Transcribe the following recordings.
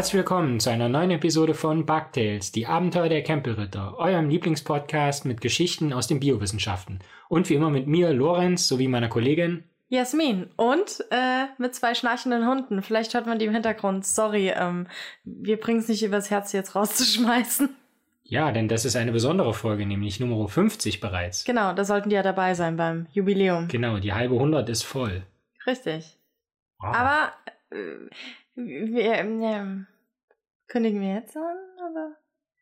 Herzlich willkommen zu einer neuen Episode von Bugtails, die Abenteuer der Campelritter, eurem Lieblingspodcast mit Geschichten aus den Biowissenschaften. Und wie immer mit mir, Lorenz, sowie meiner Kollegin Jasmin und äh, mit zwei schnarchenden Hunden. Vielleicht hört man die im Hintergrund. Sorry, ähm, wir bringen es nicht übers Herz, jetzt rauszuschmeißen. Ja, denn das ist eine besondere Folge, nämlich Nummer 50 bereits. Genau, da sollten die ja dabei sein beim Jubiläum. Genau, die halbe 100 ist voll. Richtig. Wow. Aber äh, wir, äh, kündigen wir jetzt an, oder?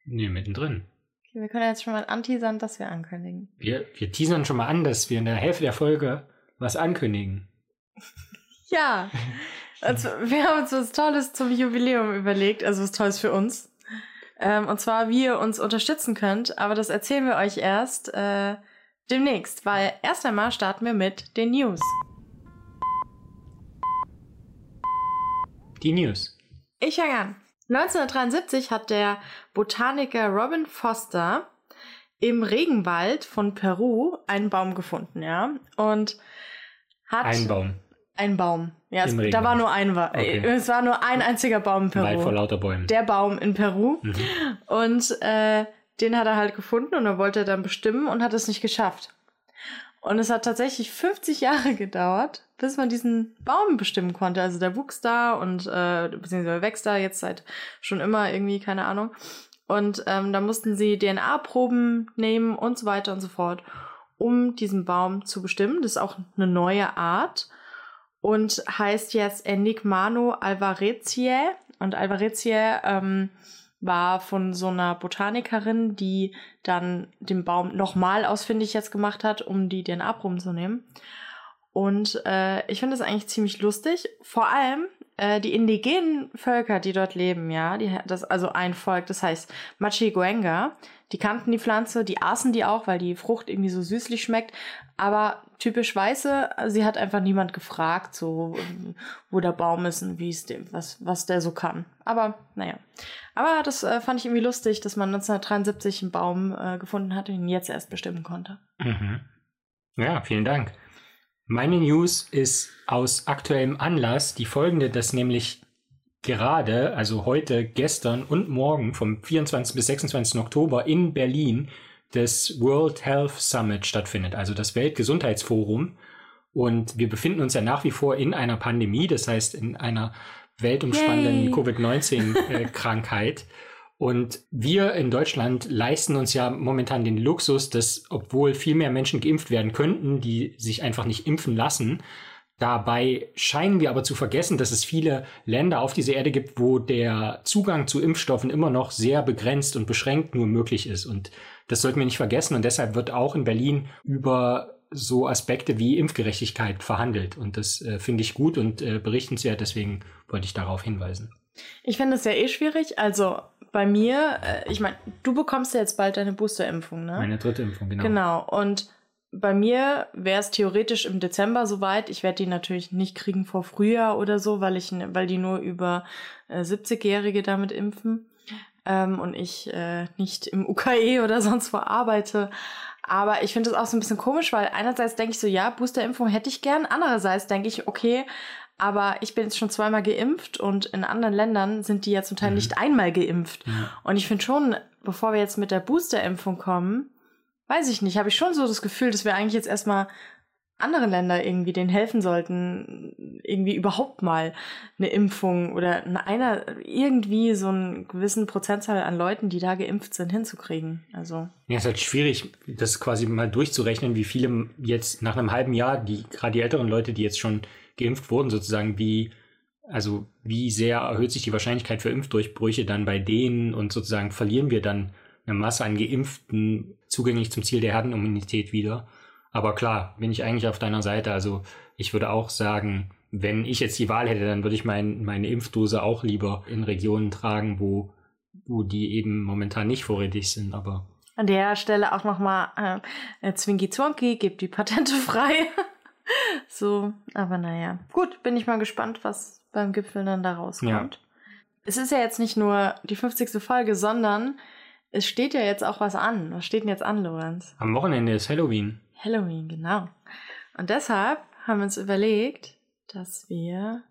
Nee, mittendrin. Okay, wir können jetzt schon mal anteasern, dass wir ankündigen. Wir, wir teasern schon mal an, dass wir in der Hälfte der Folge was ankündigen. ja. Also, wir haben uns was Tolles zum Jubiläum überlegt, also was Tolles für uns. Ähm, und zwar, wie ihr uns unterstützen könnt, aber das erzählen wir euch erst äh, demnächst, weil erst einmal starten wir mit den News. Die News. Ich fange an. 1973 hat der Botaniker Robin Foster im Regenwald von Peru einen Baum gefunden, ja. Und hat. Ein Baum. Ein Baum. Ja, es, da war nur ein. Okay. Es war nur ein einziger Baum in Peru. Wald vor lauter Bäumen. Der Baum in Peru. Mhm. Und äh, den hat er halt gefunden und er wollte dann bestimmen und hat es nicht geschafft. Und es hat tatsächlich 50 Jahre gedauert, bis man diesen Baum bestimmen konnte. Also der wuchs da und äh, beziehungsweise wächst da jetzt seit schon immer irgendwie, keine Ahnung. Und ähm, da mussten sie DNA-Proben nehmen und so weiter und so fort, um diesen Baum zu bestimmen. Das ist auch eine neue Art und heißt jetzt Enigmano alvaretiae. Und alvaretiae ähm, war von so einer Botanikerin, die dann den Baum nochmal ausfindig jetzt gemacht hat, um die DNA-Proben zu nehmen. Und äh, ich finde das eigentlich ziemlich lustig. Vor allem äh, die indigenen Völker, die dort leben, ja, die, das, also ein Volk, das heißt Machiguenga, die kannten die Pflanze, die aßen die auch, weil die Frucht irgendwie so süßlich schmeckt. Aber typisch Weiße, sie hat einfach niemand gefragt, so wo der Baum ist und wie es dem, was, was der so kann. Aber naja. Aber das äh, fand ich irgendwie lustig, dass man 1973 einen Baum äh, gefunden hat und ihn jetzt erst bestimmen konnte. Mhm. Ja, vielen Dank. Meine News ist aus aktuellem Anlass die folgende, dass nämlich gerade, also heute, gestern und morgen vom 24. bis 26. Oktober in Berlin das World Health Summit stattfindet, also das Weltgesundheitsforum. Und wir befinden uns ja nach wie vor in einer Pandemie, das heißt in einer weltumspannenden Covid-19-Krankheit. Und wir in Deutschland leisten uns ja momentan den Luxus, dass obwohl viel mehr Menschen geimpft werden könnten, die sich einfach nicht impfen lassen, Dabei scheinen wir aber zu vergessen, dass es viele Länder auf dieser Erde gibt, wo der Zugang zu Impfstoffen immer noch sehr begrenzt und beschränkt nur möglich ist. Und das sollten wir nicht vergessen. Und deshalb wird auch in Berlin über so Aspekte wie Impfgerechtigkeit verhandelt. Und das äh, finde ich gut und äh, berichtenswert. Deswegen wollte ich darauf hinweisen. Ich finde es ja eh schwierig. Also bei mir, äh, ich meine, du bekommst ja jetzt bald deine Boosterimpfung, ne? Meine dritte Impfung, genau. Genau. Und bei mir wäre es theoretisch im Dezember soweit. Ich werde die natürlich nicht kriegen vor Frühjahr oder so, weil ich, weil die nur über äh, 70-Jährige damit impfen ähm, und ich äh, nicht im UKE oder sonst wo arbeite. Aber ich finde es auch so ein bisschen komisch, weil einerseits denke ich so, ja, Boosterimpfung hätte ich gern. Andererseits denke ich, okay, aber ich bin jetzt schon zweimal geimpft und in anderen Ländern sind die ja zum Teil mhm. nicht einmal geimpft. Mhm. Und ich finde schon, bevor wir jetzt mit der Boosterimpfung kommen, weiß ich nicht, habe ich schon so das Gefühl, dass wir eigentlich jetzt erstmal andere Länder irgendwie denen helfen sollten, irgendwie überhaupt mal eine Impfung oder einer irgendwie so einen gewissen Prozentzahl an Leuten, die da geimpft sind, hinzukriegen. Also. Ja, es ist halt schwierig, das quasi mal durchzurechnen, wie viele jetzt nach einem halben Jahr, die gerade die älteren Leute, die jetzt schon geimpft wurden, sozusagen, wie, also wie sehr erhöht sich die Wahrscheinlichkeit für Impfdurchbrüche dann bei denen und sozusagen verlieren wir dann eine Masse an Geimpften zugänglich zum Ziel der Herdenimmunität wieder. Aber klar, bin ich eigentlich auf deiner Seite. Also ich würde auch sagen, wenn ich jetzt die Wahl hätte, dann würde ich mein, meine Impfdose auch lieber in Regionen tragen, wo, wo die eben momentan nicht vorrätig sind. Aber an der Stelle auch nochmal äh, Zwinki Zwonki, gibt die Patente frei. so, aber naja. Gut, bin ich mal gespannt, was beim Gipfel dann da rauskommt. Ja. Es ist ja jetzt nicht nur die 50. Folge, sondern es steht ja jetzt auch was an. Was steht denn jetzt an, Lorenz? Am Wochenende ist Halloween. Halloween, genau. Und deshalb haben wir uns überlegt, dass wir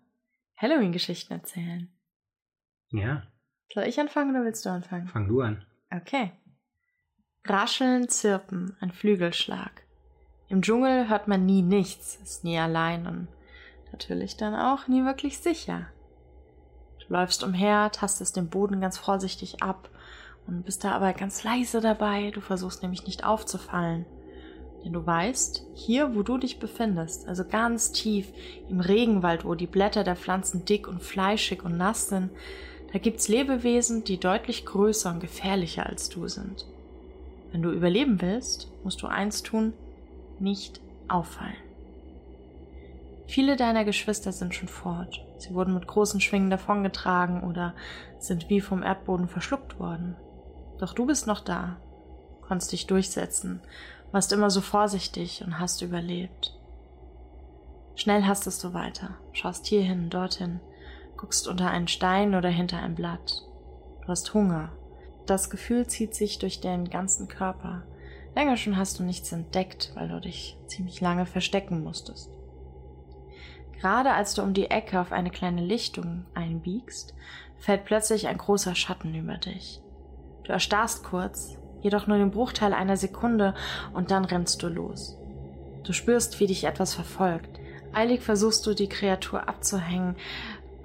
Halloween-Geschichten erzählen. Ja. Soll ich anfangen oder willst du anfangen? Fang du an. Okay. Rascheln, Zirpen, ein Flügelschlag. Im Dschungel hört man nie nichts, ist nie allein und natürlich dann auch nie wirklich sicher. Du läufst umher, tastest den Boden ganz vorsichtig ab und bist da aber ganz leise dabei, du versuchst nämlich nicht aufzufallen. Denn du weißt, hier wo du dich befindest, also ganz tief im Regenwald, wo die Blätter der Pflanzen dick und fleischig und nass sind, da gibt's Lebewesen, die deutlich größer und gefährlicher als du sind. Wenn du überleben willst, musst du eins tun, nicht auffallen. Viele deiner Geschwister sind schon fort. Sie wurden mit großen Schwingen davongetragen oder sind wie vom Erdboden verschluckt worden. Doch du bist noch da, konntest dich durchsetzen, warst immer so vorsichtig und hast überlebt. Schnell hastest du weiter, schaust hierhin, dorthin, guckst unter einen Stein oder hinter ein Blatt. Du hast Hunger. Das Gefühl zieht sich durch den ganzen Körper. Länger schon hast du nichts entdeckt, weil du dich ziemlich lange verstecken musstest. Gerade als du um die Ecke auf eine kleine Lichtung einbiegst, fällt plötzlich ein großer Schatten über dich. Du erstarrst kurz, jedoch nur den Bruchteil einer Sekunde und dann rennst du los. Du spürst, wie dich etwas verfolgt. Eilig versuchst du, die Kreatur abzuhängen,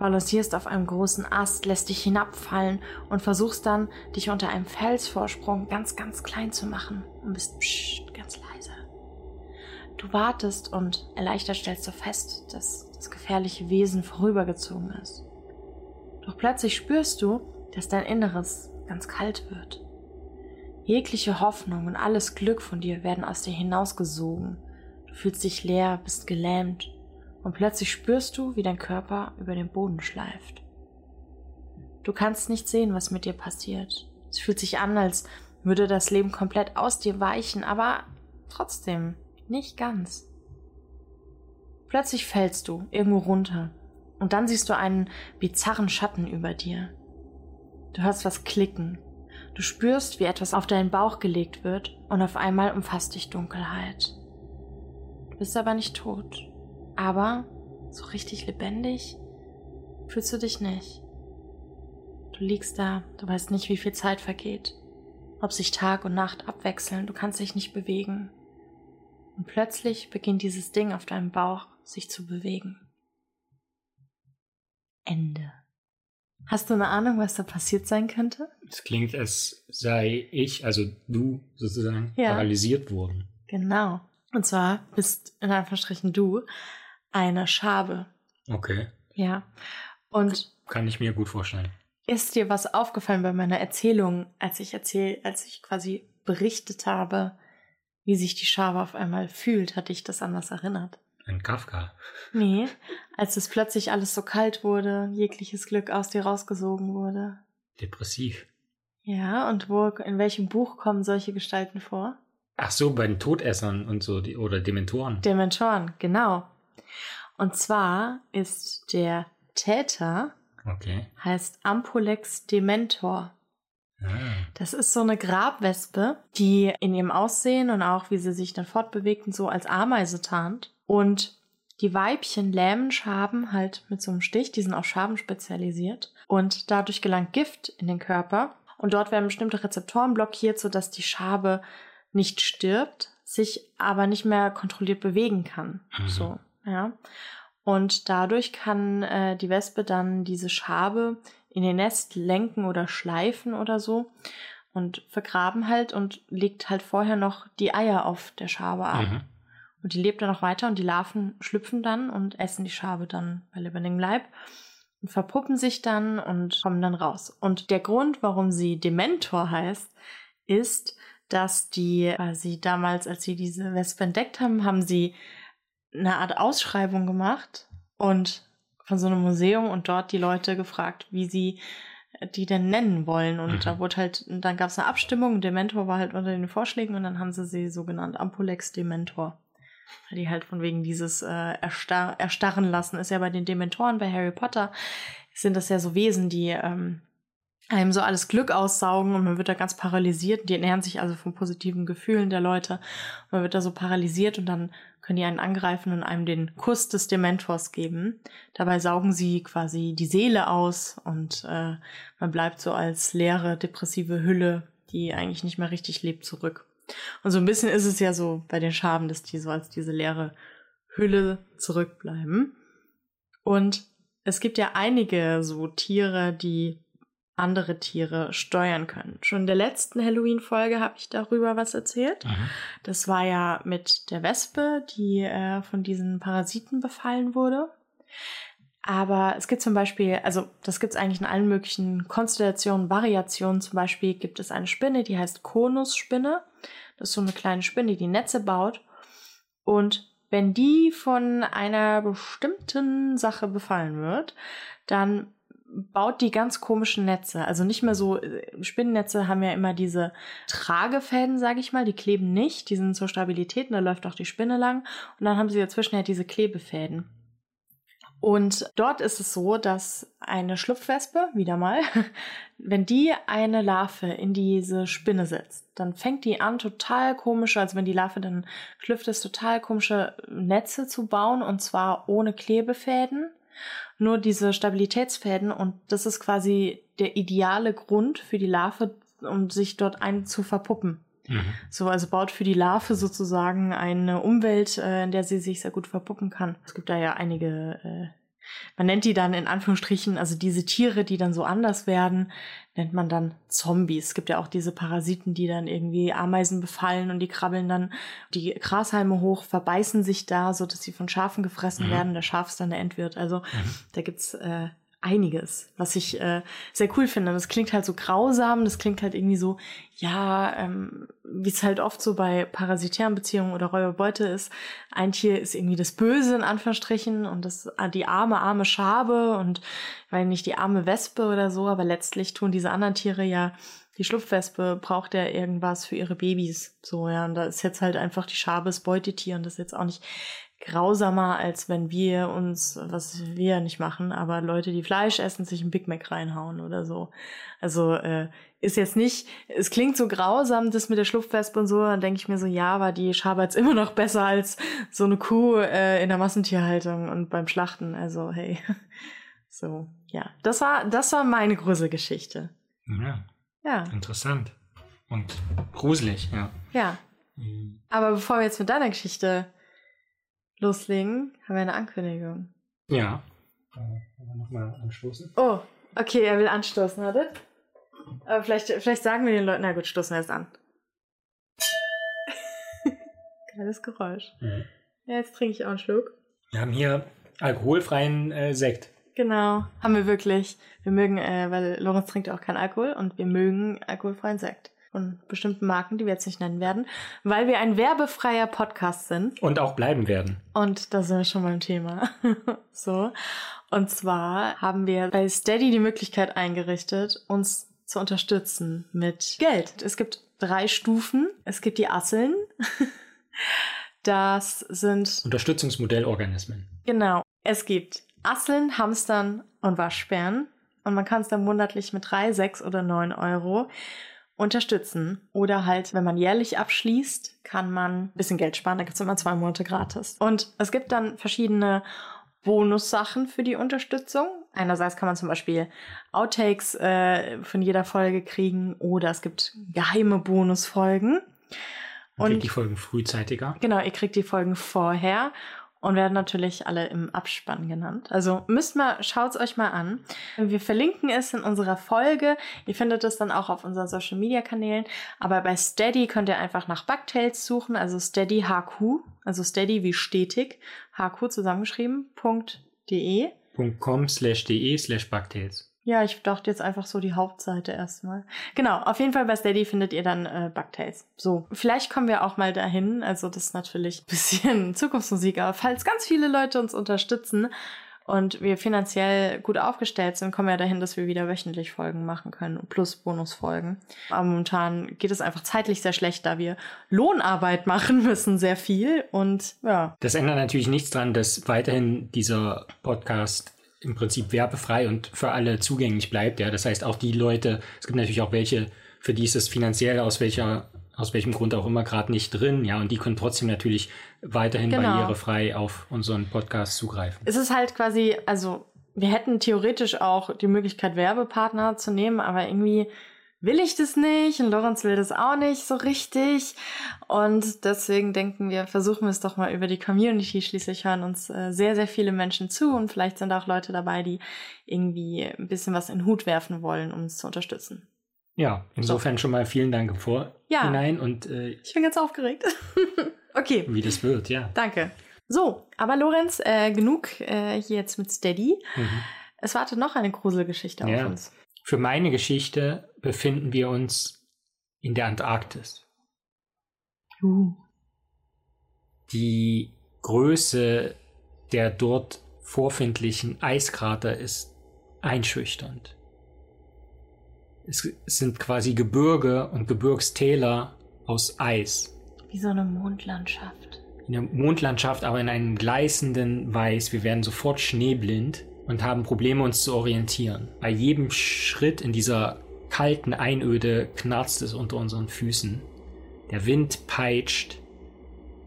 balancierst auf einem großen Ast, lässt dich hinabfallen und versuchst dann, dich unter einem Felsvorsprung ganz, ganz klein zu machen und bist pssst, ganz leise. Du wartest und erleichtert stellst du fest, dass das gefährliche Wesen vorübergezogen ist. Doch plötzlich spürst du, dass dein Inneres ganz kalt wird. Jegliche Hoffnung und alles Glück von dir werden aus dir hinausgesogen. Du fühlst dich leer, bist gelähmt und plötzlich spürst du, wie dein Körper über den Boden schleift. Du kannst nicht sehen, was mit dir passiert. Es fühlt sich an, als würde das Leben komplett aus dir weichen, aber trotzdem nicht ganz. Plötzlich fällst du irgendwo runter und dann siehst du einen bizarren Schatten über dir. Du hörst was klicken. Du spürst, wie etwas auf deinen Bauch gelegt wird und auf einmal umfasst dich Dunkelheit. Du bist aber nicht tot. Aber so richtig lebendig fühlst du dich nicht. Du liegst da, du weißt nicht, wie viel Zeit vergeht, ob sich Tag und Nacht abwechseln, du kannst dich nicht bewegen. Und plötzlich beginnt dieses Ding auf deinem Bauch sich zu bewegen. Ende. Hast du eine Ahnung, was da passiert sein könnte? Es klingt, als sei ich, also du sozusagen, Ja. paralysiert worden. Genau. Und zwar bist in Anführungsstrichen du eine Schabe. Okay. Ja. Und Kann ich mir gut vorstellen. ist dir was aufgefallen bei meiner Erzählung, als ich erzähl, als ich quasi berichtet habe, wie sich die Schabe auf einmal fühlt? Hat dich das an was erinnert? Ein Kafka. Nee, als es plötzlich alles so kalt wurde, jegliches Glück aus dir rausgesogen wurde. Depressiv. Ja, und wo, in welchem Buch kommen solche Gestalten vor? Ach so, bei den Todessern und so, die, oder Dementoren. Dementoren, genau. Und zwar ist der Täter, okay. heißt Ampulex Dementor. Ah. Das ist so eine Grabwespe, die in ihrem Aussehen und auch wie sie sich dann fortbewegt und so als Ameise tarnt. Und die Weibchen lähmen Schaben halt mit so einem Stich, die sind auf Schaben spezialisiert. Und dadurch gelangt Gift in den Körper. Und dort werden bestimmte Rezeptoren blockiert, sodass die Schabe nicht stirbt, sich aber nicht mehr kontrolliert bewegen kann. Mhm. So, ja. Und dadurch kann äh, die Wespe dann diese Schabe in ihr Nest lenken oder schleifen oder so und vergraben halt und legt halt vorher noch die Eier auf der Schabe ab. Mhm. Und die lebt dann noch weiter und die Larven schlüpfen dann und essen die Schabe dann bei lebendigem Leib und verpuppen sich dann und kommen dann raus. Und der Grund, warum sie Dementor heißt, ist, dass die quasi damals, als sie diese Wespe entdeckt haben, haben sie eine Art Ausschreibung gemacht und von so einem Museum und dort die Leute gefragt, wie sie die denn nennen wollen. Und Mhm. da wurde halt, dann gab es eine Abstimmung, Dementor war halt unter den Vorschlägen und dann haben sie sie so genannt, Ampulex Dementor. Weil die halt von wegen dieses äh, Erstar Erstarren lassen ist ja bei den Dementoren, bei Harry Potter sind das ja so Wesen, die ähm, einem so alles Glück aussaugen und man wird da ganz paralysiert. Die ernähren sich also von positiven Gefühlen der Leute. Man wird da so paralysiert und dann können die einen angreifen und einem den Kuss des Dementors geben. Dabei saugen sie quasi die Seele aus und äh, man bleibt so als leere, depressive Hülle, die eigentlich nicht mehr richtig lebt, zurück. Und so ein bisschen ist es ja so bei den Schaben, dass die so als diese leere Hülle zurückbleiben. Und es gibt ja einige so Tiere, die andere Tiere steuern können. Schon in der letzten Halloween-Folge habe ich darüber was erzählt. Mhm. Das war ja mit der Wespe, die äh, von diesen Parasiten befallen wurde. Aber es gibt zum Beispiel, also das gibt es eigentlich in allen möglichen Konstellationen, Variationen. Zum Beispiel gibt es eine Spinne, die heißt Konusspinne. Das ist so eine kleine Spinne, die Netze baut. Und wenn die von einer bestimmten Sache befallen wird, dann baut die ganz komischen Netze. Also nicht mehr so, äh, Spinnennetze haben ja immer diese Tragefäden, sage ich mal, die kleben nicht, die sind zur Stabilität und da läuft auch die Spinne lang. Und dann haben sie dazwischen ja diese Klebefäden. Und dort ist es so, dass eine Schlupfwespe, wieder mal, wenn die eine Larve in diese Spinne setzt, dann fängt die an, total komische, also wenn die Larve dann schlüpft ist, total komische Netze zu bauen und zwar ohne Klebefäden nur diese Stabilitätsfäden und das ist quasi der ideale Grund für die Larve, um sich dort ein zu verpuppen. Mhm. So, also baut für die Larve sozusagen eine Umwelt, äh, in der sie sich sehr gut verpuppen kann. Es gibt da ja einige äh, man nennt die dann in Anführungsstrichen, also diese Tiere, die dann so anders werden, nennt man dann Zombies. Es gibt ja auch diese Parasiten, die dann irgendwie Ameisen befallen und die krabbeln dann die Grashalme hoch, verbeißen sich da, so dass sie von Schafen gefressen mhm. werden. Der Schaf ist dann der Endwirt. Also mhm. da gibt's äh, einiges, was ich äh, sehr cool finde. Das klingt halt so grausam, das klingt halt irgendwie so, ja, ähm, wie es halt oft so bei parasitären Beziehungen oder Räuberbeute ist. Ein Tier ist irgendwie das Böse in Anführungsstrichen und das äh, die arme, arme Schabe und weil nicht die arme Wespe oder so, aber letztlich tun diese anderen Tiere ja die Schlupfwespe braucht ja irgendwas für ihre Babys. So, ja, und da ist jetzt halt einfach die Schabe das Beutetier und das ist jetzt auch nicht grausamer, als wenn wir uns, was wir nicht machen, aber Leute, die Fleisch essen, sich ein Big Mac reinhauen oder so. Also äh, ist jetzt nicht, es klingt so grausam, das mit der Schlupfwespe und so, dann denke ich mir so, ja, aber die Schabert's immer noch besser als so eine Kuh äh, in der Massentierhaltung und beim Schlachten. Also hey, so, ja. Das war, das war meine Gruselgeschichte. Ja. Ja. Interessant. Und gruselig, ja. Ja. Mhm. Aber bevor wir jetzt mit deiner Geschichte loslegen, haben wir eine Ankündigung. Ja. Äh, nochmal anstoßen? Oh, okay, er will anstoßen, oder? Aber vielleicht, vielleicht sagen wir den Leuten, na gut, stoßen wir erst an. Geiles Geräusch. Mhm. Ja, jetzt trinke ich auch einen Schluck. Wir haben hier alkoholfreien äh, Sekt. Genau, haben wir wirklich. Wir mögen, äh, weil Lorenz trinkt auch keinen Alkohol und wir mögen alkoholfreien Sekt von bestimmten Marken, die wir jetzt nicht nennen werden, weil wir ein werbefreier Podcast sind. Und auch bleiben werden. Und da sind wir schon beim Thema. so. Und zwar haben wir bei Steady die Möglichkeit eingerichtet, uns zu unterstützen mit Geld. Es gibt drei Stufen. Es gibt die Asseln. Das sind Unterstützungsmodellorganismen. Genau. Es gibt Asseln, Hamstern und Waschbären. Und man kann es dann monatlich mit drei, sechs oder neun Euro unterstützen. Oder halt, wenn man jährlich abschließt, kann man ein bisschen Geld sparen. Da gibt es immer zwei Monate gratis. Und es gibt dann verschiedene Bonussachen für die Unterstützung. Einerseits kann man zum Beispiel Outtakes äh, von jeder Folge kriegen oder es gibt geheime Bonusfolgen. Man kriegt die Folgen frühzeitiger. Genau, ihr kriegt die Folgen vorher und werden natürlich alle im Abspann genannt. Also müsst mal, schaut's euch mal an. Wir verlinken es in unserer Folge. Ihr findet es dann auch auf unseren Social Media Kanälen. Aber bei Steady könnt ihr einfach nach Bugtails suchen, also Steady HQ, also Steady wie stetig, HQ zusammengeschrieben, .de. .com slash de slash Bugtails. Ja, ich dachte jetzt einfach so die Hauptseite erstmal. Genau, auf jeden Fall bei Steady findet ihr dann äh, Bugtails. So, vielleicht kommen wir auch mal dahin. Also das ist natürlich ein bisschen Zukunftsmusik, aber falls ganz viele Leute uns unterstützen und wir finanziell gut aufgestellt sind, kommen wir dahin, dass wir wieder wöchentlich Folgen machen können, plus Bonusfolgen. Aber momentan geht es einfach zeitlich sehr schlecht, da wir Lohnarbeit machen müssen, sehr viel und ja. Das ändert natürlich nichts daran, dass weiterhin dieser Podcast im Prinzip werbefrei und für alle zugänglich bleibt. Ja, das heißt auch die Leute, es gibt natürlich auch welche, für die ist es finanziell aus welcher aus welchem Grund auch immer gerade nicht drin, ja, und die können trotzdem natürlich weiterhin genau. barrierefrei auf unseren Podcast zugreifen. Es ist halt quasi, also wir hätten theoretisch auch die Möglichkeit, Werbepartner zu nehmen, aber irgendwie will ich das nicht und Lorenz will das auch nicht so richtig. Und deswegen denken wir, versuchen wir es doch mal über die Community. Schließlich hören uns äh, sehr, sehr viele Menschen zu und vielleicht sind auch Leute dabei, die irgendwie ein bisschen was in den Hut werfen wollen, um uns zu unterstützen. Ja, insofern so. schon mal vielen Dank im Vorhinein ja. und äh, ich bin ganz aufgeregt. okay. Wie das wird, ja. Danke. So, aber Lorenz, äh, genug äh, hier jetzt mit Steady. Mhm. Es wartet noch eine Gruselgeschichte ja. auf uns. Für meine Geschichte befinden wir uns in der Antarktis. Uh. Die Größe der dort vorfindlichen Eiskrater ist einschüchternd. Es sind quasi Gebirge und Gebirgstäler aus Eis. Wie so eine Mondlandschaft. In der Mondlandschaft, aber in einem gleißenden Weiß. Wir werden sofort schneeblind und haben Probleme, uns zu orientieren. Bei jedem Schritt in dieser kalten Einöde knarzt es unter unseren Füßen. Der Wind peitscht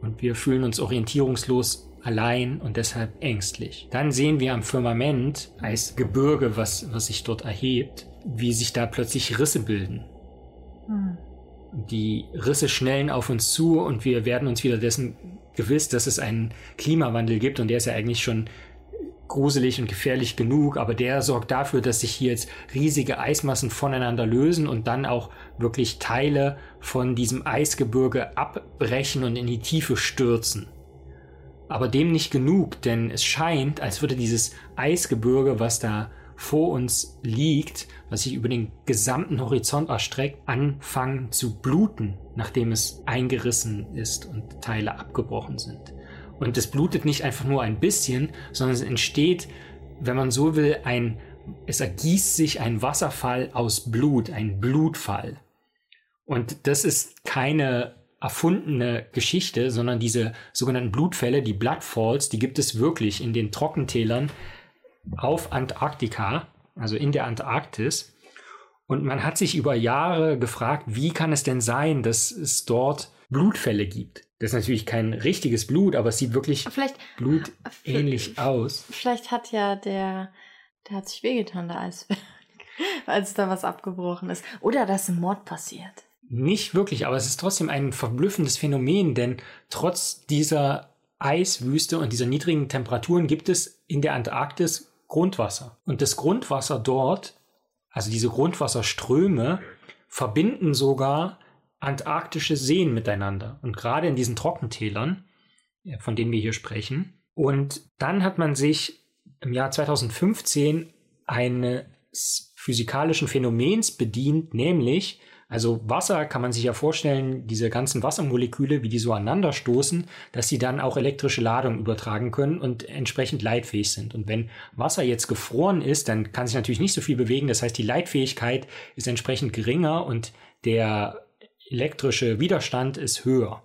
und wir fühlen uns orientierungslos allein und deshalb ängstlich. Dann sehen wir am Firmament als Gebirge, was, was sich dort erhebt, wie sich da plötzlich Risse bilden. Hm. Die Risse schnellen auf uns zu und wir werden uns wieder dessen gewiss, dass es einen Klimawandel gibt und der ist ja eigentlich schon gruselig und gefährlich genug, aber der sorgt dafür, dass sich hier jetzt riesige Eismassen voneinander lösen und dann auch wirklich Teile von diesem Eisgebirge abbrechen und in die Tiefe stürzen. Aber dem nicht genug, denn es scheint, als würde dieses Eisgebirge, was da vor uns liegt, was sich über den gesamten Horizont erstreckt, anfangen zu bluten, nachdem es eingerissen ist und Teile abgebrochen sind. Und es blutet nicht einfach nur ein bisschen, sondern es entsteht, wenn man so will, ein, es ergießt sich ein Wasserfall aus Blut, ein Blutfall. Und das ist keine erfundene Geschichte, sondern diese sogenannten Blutfälle, die Bloodfalls, die gibt es wirklich in den Trockentälern auf Antarktika, also in der Antarktis. Und man hat sich über Jahre gefragt, wie kann es denn sein, dass es dort Blutfälle gibt? Das ist natürlich kein richtiges Blut, aber es sieht wirklich vielleicht, blutähnlich aus. Vielleicht hat ja der, der hat sich wehgetan, der Eisberg, als da was abgebrochen ist. Oder dass ein Mord passiert. Nicht wirklich, aber es ist trotzdem ein verblüffendes Phänomen, denn trotz dieser Eiswüste und dieser niedrigen Temperaturen gibt es in der Antarktis Grundwasser. Und das Grundwasser dort, also diese Grundwasserströme, verbinden sogar antarktische Seen miteinander. Und gerade in diesen Trockentälern, von denen wir hier sprechen. Und dann hat man sich im Jahr 2015 eines physikalischen Phänomens bedient, nämlich, also Wasser kann man sich ja vorstellen, diese ganzen Wassermoleküle, wie die so aneinander stoßen, dass sie dann auch elektrische Ladung übertragen können und entsprechend leitfähig sind. Und wenn Wasser jetzt gefroren ist, dann kann sich natürlich nicht so viel bewegen. Das heißt, die Leitfähigkeit ist entsprechend geringer und der elektrische Widerstand ist höher.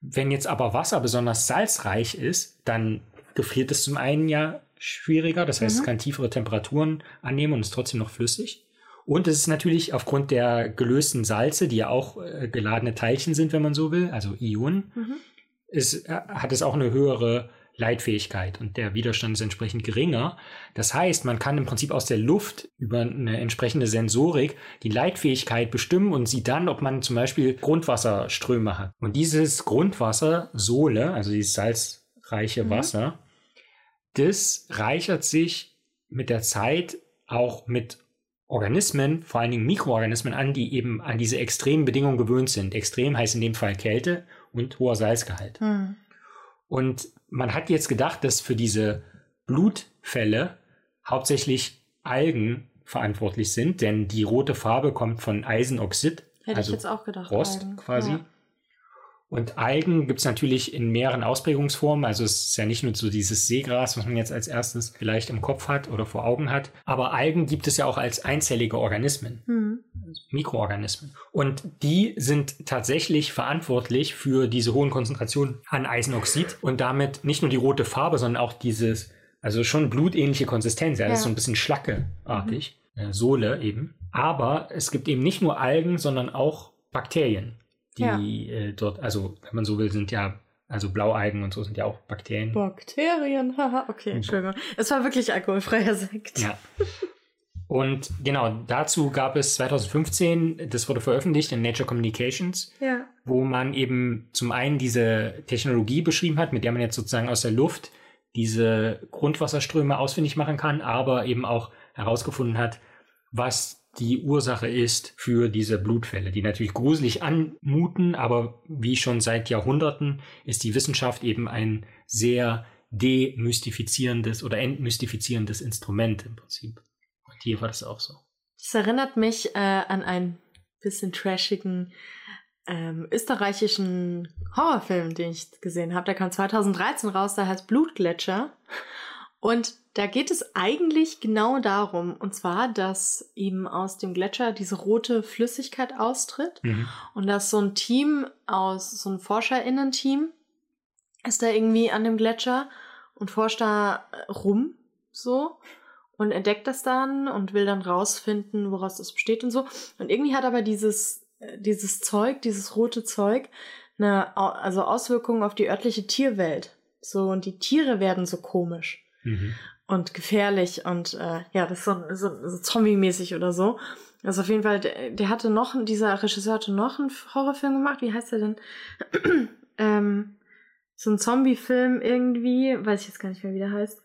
Wenn jetzt aber Wasser besonders salzreich ist, dann gefriert es zum einen ja schwieriger, das heißt, mhm. es kann tiefere Temperaturen annehmen und ist trotzdem noch flüssig. Und es ist natürlich aufgrund der gelösten Salze, die ja auch äh, geladene Teilchen sind, wenn man so will, also Ionen, mhm. ist, äh, hat es auch eine höhere Leitfähigkeit und der Widerstand ist entsprechend geringer. Das heißt, man kann im Prinzip aus der Luft über eine entsprechende Sensorik die Leitfähigkeit bestimmen und sieht dann, ob man zum Beispiel Grundwasserströme hat. Und dieses Grundwasser, Sohle, also dieses salzreiche mhm. Wasser, das reichert sich mit der Zeit auch mit Organismen, vor allen Dingen Mikroorganismen an, die eben an diese extremen Bedingungen gewöhnt sind. Extrem heißt in dem Fall Kälte und hoher Salzgehalt. Mhm. Und man hat jetzt gedacht, dass für diese Blutfälle hauptsächlich Algen verantwortlich sind, denn die rote Farbe kommt von Eisenoxid. Hätte also ich jetzt auch gedacht. Rost Algen. quasi. Ja. Und Algen gibt es natürlich in mehreren Ausprägungsformen. Also es ist ja nicht nur so dieses Seegras, was man jetzt als erstes vielleicht im Kopf hat oder vor Augen hat. Aber Algen gibt es ja auch als einzellige Organismen, mhm. Mikroorganismen. Und die sind tatsächlich verantwortlich für diese hohen Konzentrationen an Eisenoxid und damit nicht nur die rote Farbe, sondern auch dieses Also schon blutähnliche Konsistenz, ja, das ist Ja. so ein bisschen schlackeartig, äh, Sohle eben. Aber es gibt eben nicht nur Algen, sondern auch Bakterien, die Ja. äh, dort, also wenn man so will, sind ja, also Blaualgen und so sind ja auch Bakterien. Bakterien, haha, okay, Entschuldigung. Es war wirklich alkoholfreier Sekt. Ja. Und genau, dazu gab es 2015, das wurde veröffentlicht in Nature Communications, Ja. wo man eben zum einen diese Technologie beschrieben hat, mit der man jetzt sozusagen aus der Luft diese Grundwasserströme ausfindig machen kann, aber eben auch herausgefunden hat, was die Ursache ist für diese Blutfälle, die natürlich gruselig anmuten, aber wie schon seit Jahrhunderten ist die Wissenschaft eben ein sehr demystifizierendes oder entmystifizierendes Instrument im Prinzip. Und hier war das auch so. Das erinnert mich äh, an einen bisschen trashigen ähm, österreichischen Horrorfilm, den ich gesehen habe. Der kam 2013 raus, der heißt Blutgletscher. Und da geht es eigentlich genau darum, und zwar, dass eben aus dem Gletscher diese rote Flüssigkeit austritt Mhm. und dass so ein Team aus, so ein ForscherInnen-Team ist da irgendwie an dem Gletscher und forscht da rum, so, und entdeckt das dann und will dann rausfinden, woraus das besteht und so. Und irgendwie hat aber dieses, äh, dieses Zeug, dieses rote Zeug, eine, also Auswirkungen auf die örtliche Tierwelt. So, und die Tiere werden so komisch Mhm. und gefährlich und äh, ja, das ist so, so, so Zombie-mäßig oder so. Also auf jeden Fall, der, der hatte noch, dieser Regisseur hatte noch einen Horrorfilm gemacht. Wie heißt der denn? ähm, so ein Zombie-Film irgendwie, weiß ich jetzt gar nicht mehr, wie der heißt.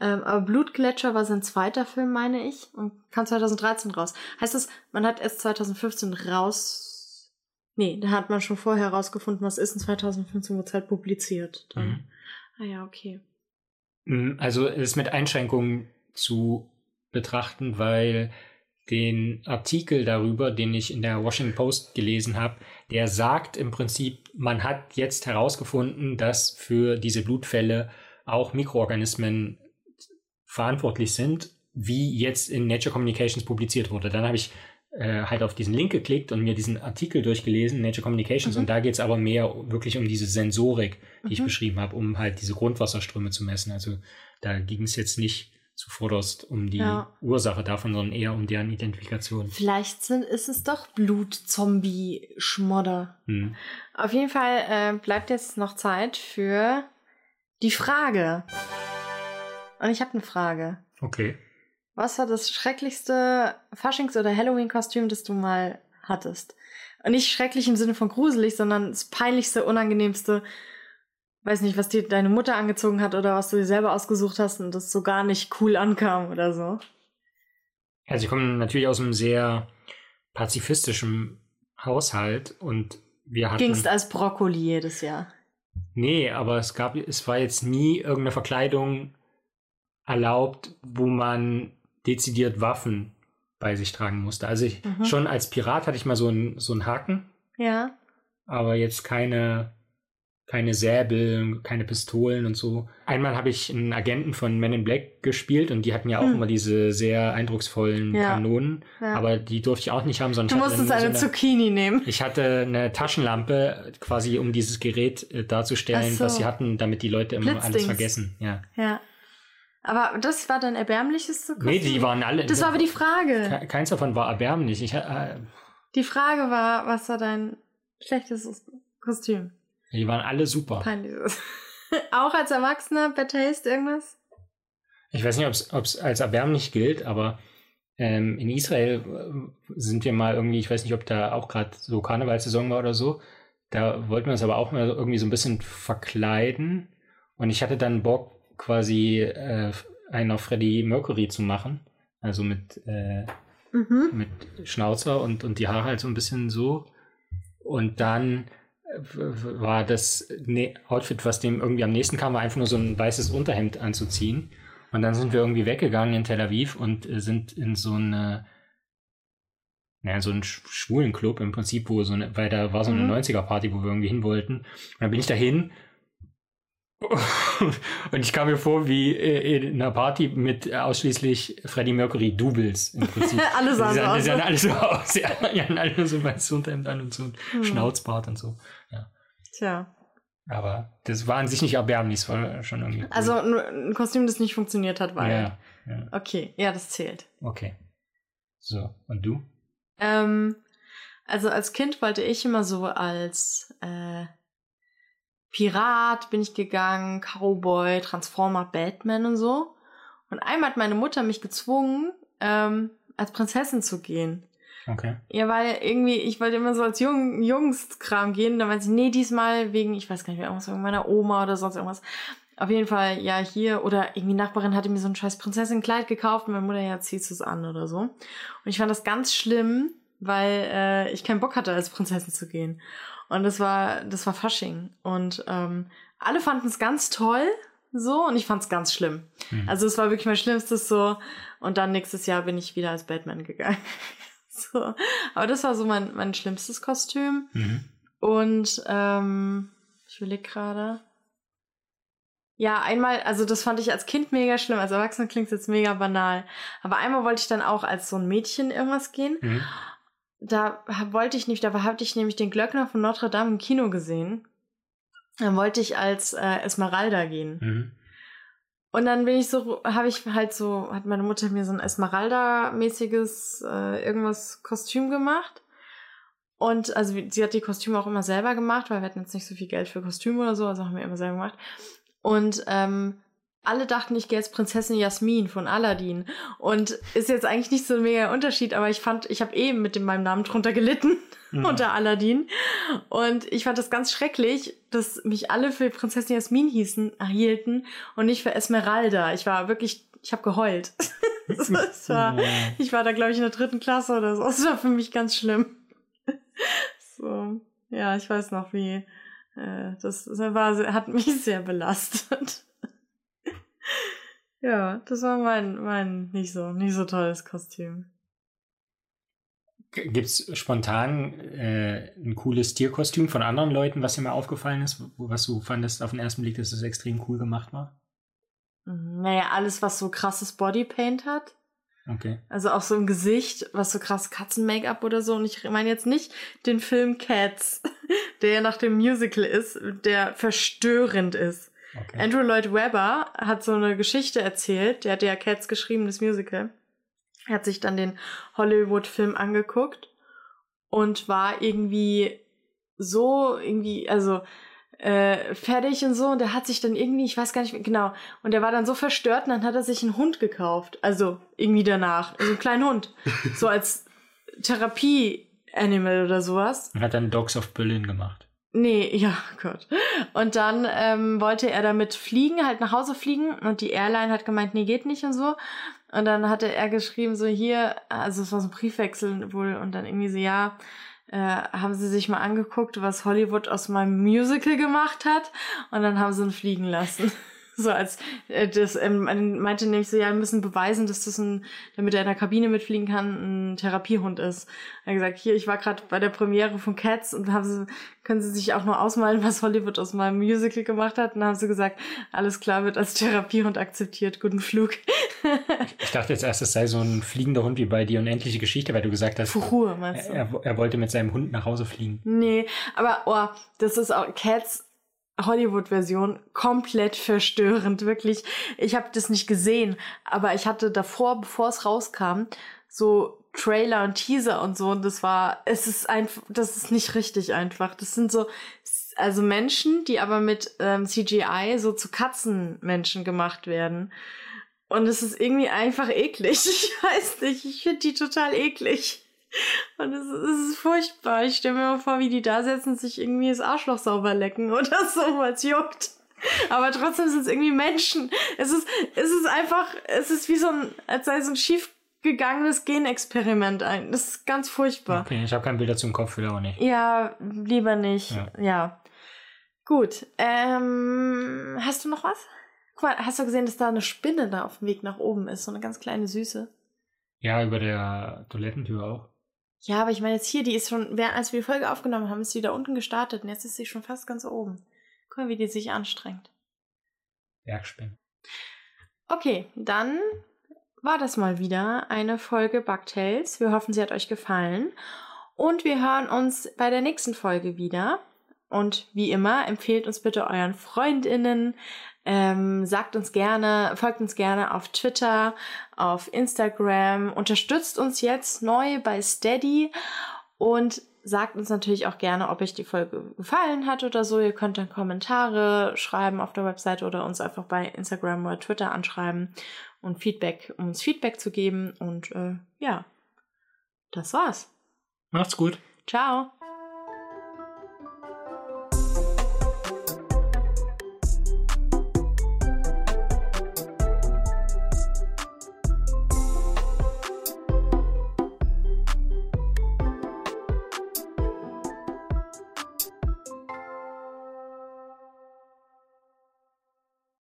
Ähm, aber Blutgletscher war sein zweiter Film, meine ich, und kam 2013 raus. Heißt das, man hat erst 2015 raus. Nee, da hat man schon vorher rausgefunden, was ist in 2015 wurde es halt publiziert. Dann. Mhm. Ah ja, okay. Mm, Also es ist mit Einschränkungen zu betrachten, weil den Artikel darüber, den ich in der Washington Post gelesen habe, der sagt im Prinzip, man hat jetzt herausgefunden, dass für diese Blutfälle auch Mikroorganismen verantwortlich sind, wie jetzt in Nature Communications publiziert wurde. Dann habe ich äh, halt auf diesen Link geklickt und mir diesen Artikel durchgelesen, Nature Communications, Mhm. und da geht es aber mehr wirklich um diese Sensorik, die ich Mhm. beschrieben habe, um halt diese Grundwasserströme zu messen. Also da ging es jetzt nicht zuvorderst um die Ja. Ursache davon, sondern eher um deren Identifikation. Vielleicht sind, ist es doch Blut-Zombie-Schmodder. Hm. Auf jeden Fall äh, bleibt jetzt noch Zeit für die Frage. Und ich habe eine Frage. Okay. Was war das schrecklichste Faschings- oder Halloween-Kostüm, das du mal hattest? Und nicht schrecklich im Sinne von gruselig, sondern das peinlichste, unangenehmste, weiß nicht, was dir deine Mutter angezogen hat oder was du dir selber ausgesucht hast und das so gar nicht cool ankam oder so. Also ich komme natürlich aus einem sehr pazifistischen Haushalt und wir hatten... Gingst als Brokkoli jedes Jahr. Nee, aber es gab, es war jetzt nie irgendeine Verkleidung erlaubt, wo man dezidiert Waffen bei sich tragen musste. Also ich, Mhm. schon als Pirat hatte ich mal so einen so einen Haken, Ja. aber jetzt keine, keine Säbel, keine Pistolen und so. Einmal habe ich einen Agenten von Men in Black gespielt und die hatten ja auch Hm. immer diese sehr eindrucksvollen Ja. Kanonen, ja. aber die durfte ich auch nicht haben, sondern du musstest nur so eine Zucchini nehmen. ich hatte eine Taschenlampe quasi, um dieses Gerät äh, darzustellen, so. was sie hatten, damit die Leute immer alles vergessen. Ja. Ja. Aber das war dein erbärmlichstes Kostüm? Nee, die waren alle. Das war aber die Frage. ke- Keins davon war erbärmlich. Ich, äh, Die Frage war, was war dein schlechtestes Kostüm? die waren alle super. Peinliches. Auch als Erwachsener, Bad Taste, irgendwas? Ich weiß nicht, ob es als erbärmlich gilt, aber ähm, in Israel äh, sind wir mal irgendwie, ich weiß nicht, ob da auch gerade so Karnevalssaison war oder so. Da wollten wir uns aber auch mal irgendwie so ein bisschen verkleiden. Und ich hatte dann Bock, quasi äh, einen auf Freddie Mercury zu machen. Also mit, äh, Mhm. mit Schnauzer und, und die Haare halt so ein bisschen so. Und dann äh, war das ne Outfit, was dem irgendwie am nächsten kam, war einfach nur so ein weißes Unterhemd anzuziehen. Und dann sind wir irgendwie weggegangen in Tel Aviv und äh, sind in so eine, naja, so einen sch- schwulen Club im Prinzip, wo so eine, weil da war so eine Mhm. 90er-Party, wo wir irgendwie hin wollten. Und dann bin ich dahin und ich kam mir vor wie äh, in einer Party mit äh, ausschließlich Freddie Mercury Doubles im Prinzip. Alle sahen so sahen, die aus. sahen alle so aus. Ja, die hatten alle so weißes Unterhemd an und so ein Hm. Schnauzbart und so. Tja. Aber das war an sich nicht erbärmlich, es war schon irgendwie. Cool. Also ein Kostüm, das nicht funktioniert hat, weil. ja, ja. Okay, ja, das zählt. Okay. So, und du? Ähm, also als Kind wollte ich immer so als äh, Pirat bin ich gegangen, Cowboy, Transformer, Batman und so. Und einmal hat meine Mutter mich gezwungen, ähm, als Prinzessin zu gehen. Okay. Ja, weil irgendwie, ich wollte immer so als Jung, Jungskram gehen. Dann meinte sie, nee, diesmal wegen, ich weiß gar nicht mehr, irgendwas wegen meiner Oma oder sonst irgendwas. Auf jeden Fall, ja, hier, oder irgendwie Nachbarin hatte mir so ein scheiß Prinzessin-Kleid gekauft und meine Mutter, ja, ziehst du es an oder so. Und ich fand das ganz schlimm, weil äh, ich keinen Bock hatte, als Prinzessin zu gehen. Und das war, das war Fasching. Und ähm, alle fanden es ganz toll, so, und ich fand es ganz schlimm. Mhm. Also es war wirklich mein Schlimmstes so. Und dann nächstes Jahr bin ich wieder als Batman gegangen. so. Aber das war so mein, mein schlimmstes Kostüm. Mhm. Und ähm, ich überlege gerade. Ja, einmal, also das fand ich als Kind mega schlimm. Als Erwachsener klingt es jetzt mega banal. Aber einmal wollte ich dann auch als so ein Mädchen irgendwas gehen. Mhm. Da wollte ich nicht, da hatte ich nämlich den Glöckner von Notre Dame im Kino gesehen. Dann wollte ich als äh, Esmeralda gehen. Mhm. Und dann bin ich so, habe ich halt so, hat meine Mutter mir so ein Esmeralda-mäßiges äh, irgendwas Kostüm gemacht. Und also sie hat die Kostüme auch immer selber gemacht, weil wir hatten jetzt nicht so viel Geld für Kostüme oder so, also haben wir immer selber gemacht. Und ähm, alle dachten, ich gehe als Prinzessin Jasmin von Aladdin. Und ist jetzt eigentlich nicht so ein mega Unterschied, aber ich fand, ich habe eben mit dem, meinem Namen drunter gelitten Mhm. unter Aladdin. Und ich fand das ganz schrecklich, dass mich alle für Prinzessin Jasmin hießen, hielten und nicht für Esmeralda. Ich war wirklich, ich habe geheult. war, Ja. ich war da, glaube ich, in der dritten Klasse oder so. Es war für mich ganz schlimm. so, ja, ich weiß noch, wie äh, das, das war, hat mich sehr belastet. Ja, das war mein, mein nicht so, nicht so tolles Kostüm. Gibt es spontan äh, ein cooles Tierkostüm von anderen Leuten, was dir mal aufgefallen ist, was du fandest auf den ersten Blick, dass es extrem cool gemacht war? Mhm, Naja, alles, was so krasses Bodypaint hat. Okay. Also auch so im Gesicht, was so krass Katzen-Make-up oder so. Und ich meine jetzt nicht den Film Cats, der ja nach dem Musical ist, der verstörend ist. Okay. Andrew Lloyd Webber hat so eine Geschichte erzählt. Der hat ja Cats geschrieben, das Musical. Er hat sich dann den Hollywood-Film angeguckt und war irgendwie so irgendwie, also äh, fertig und so. Und der hat sich dann irgendwie, ich weiß gar nicht mehr genau, und der war dann so verstört und dann hat er sich einen Hund gekauft. Also irgendwie danach, also einen kleinen Hund. so als Therapie-Animal oder sowas. Und hat dann Dogs of Berlin gemacht. Nee, ja, Gott. Und dann ähm, wollte er damit fliegen, halt nach Hause fliegen. Und die Airline hat gemeint, nee, geht nicht und so. Und dann hatte er geschrieben, so hier, also es war so ein Briefwechsel wohl. Und dann irgendwie so, ja, äh, haben sie sich mal angeguckt, was Hollywood aus meinem Musical gemacht hat. Und dann haben sie ihn fliegen lassen. So als äh, das ähm, meinte nämlich so, ja, wir müssen beweisen, dass das ein, damit er in der Kabine mitfliegen kann, ein Therapiehund ist. Er hat gesagt, hier, ich war gerade bei der Premiere von Cats und haben sie, können Sie sich auch nur ausmalen, was Hollywood aus meinem Musical gemacht hat? Und dann haben sie gesagt, alles klar, wird als Therapiehund akzeptiert, guten Flug. Ich dachte jetzt erst, es sei so ein fliegender Hund wie bei die unendliche Geschichte, weil du gesagt hast, Fuchur, meinst du? er, er wollte mit seinem Hund nach Hause fliegen. Nee, aber oh, das ist auch Cats Hollywood-Version komplett verstörend, wirklich. Ich habe das nicht gesehen, aber ich hatte davor, bevor es rauskam, so Trailer und Teaser und so und das war, es ist einfach, das ist nicht richtig einfach. Das sind so, also Menschen, die aber mit ähm, CGI so zu Katzenmenschen gemacht werden. Und es ist irgendwie einfach eklig. Ich weiß nicht, ich finde die total eklig. Und es, es ist furchtbar. Ich stelle mir mal vor, wie die da sitzen und sich irgendwie das Arschloch sauber lecken oder so, weil es juckt. Aber trotzdem sind es irgendwie Menschen. Es ist, es ist einfach, es ist wie so ein, als sei so ein schiefgegangenes Genexperiment ein. Das ist ganz furchtbar. Okay, ich habe kein Bild dazu im Kopf, will aber nicht. Ja, lieber nicht. Ja. Ja. Gut. Ähm, hast du noch was? Guck mal, hast du gesehen, dass da eine Spinne da auf dem Weg nach oben ist? So eine ganz kleine Süße. Ja, über der Toilettentür auch. Ja, aber ich meine jetzt hier, die ist schon, als wir die Folge aufgenommen haben, ist sie da unten gestartet und jetzt ist sie schon fast ganz oben. Guck mal, wie die sich anstrengt. Bergspinnen. Okay, dann war das mal wieder eine Folge Bugtails. Wir hoffen, sie hat euch gefallen. Und wir hören uns bei der nächsten Folge wieder. Und wie immer, empfehlt uns bitte euren FreundInnen, ähm, sagt uns gerne, folgt uns gerne auf Twitter, auf Instagram, unterstützt uns jetzt neu bei Steady und sagt uns natürlich auch gerne, ob euch die Folge gefallen hat oder so. Ihr könnt dann Kommentare schreiben auf der Webseite oder uns einfach bei Instagram oder Twitter anschreiben und Feedback, um uns Feedback zu geben. Und äh, ja, das war's. Macht's gut. Ciao.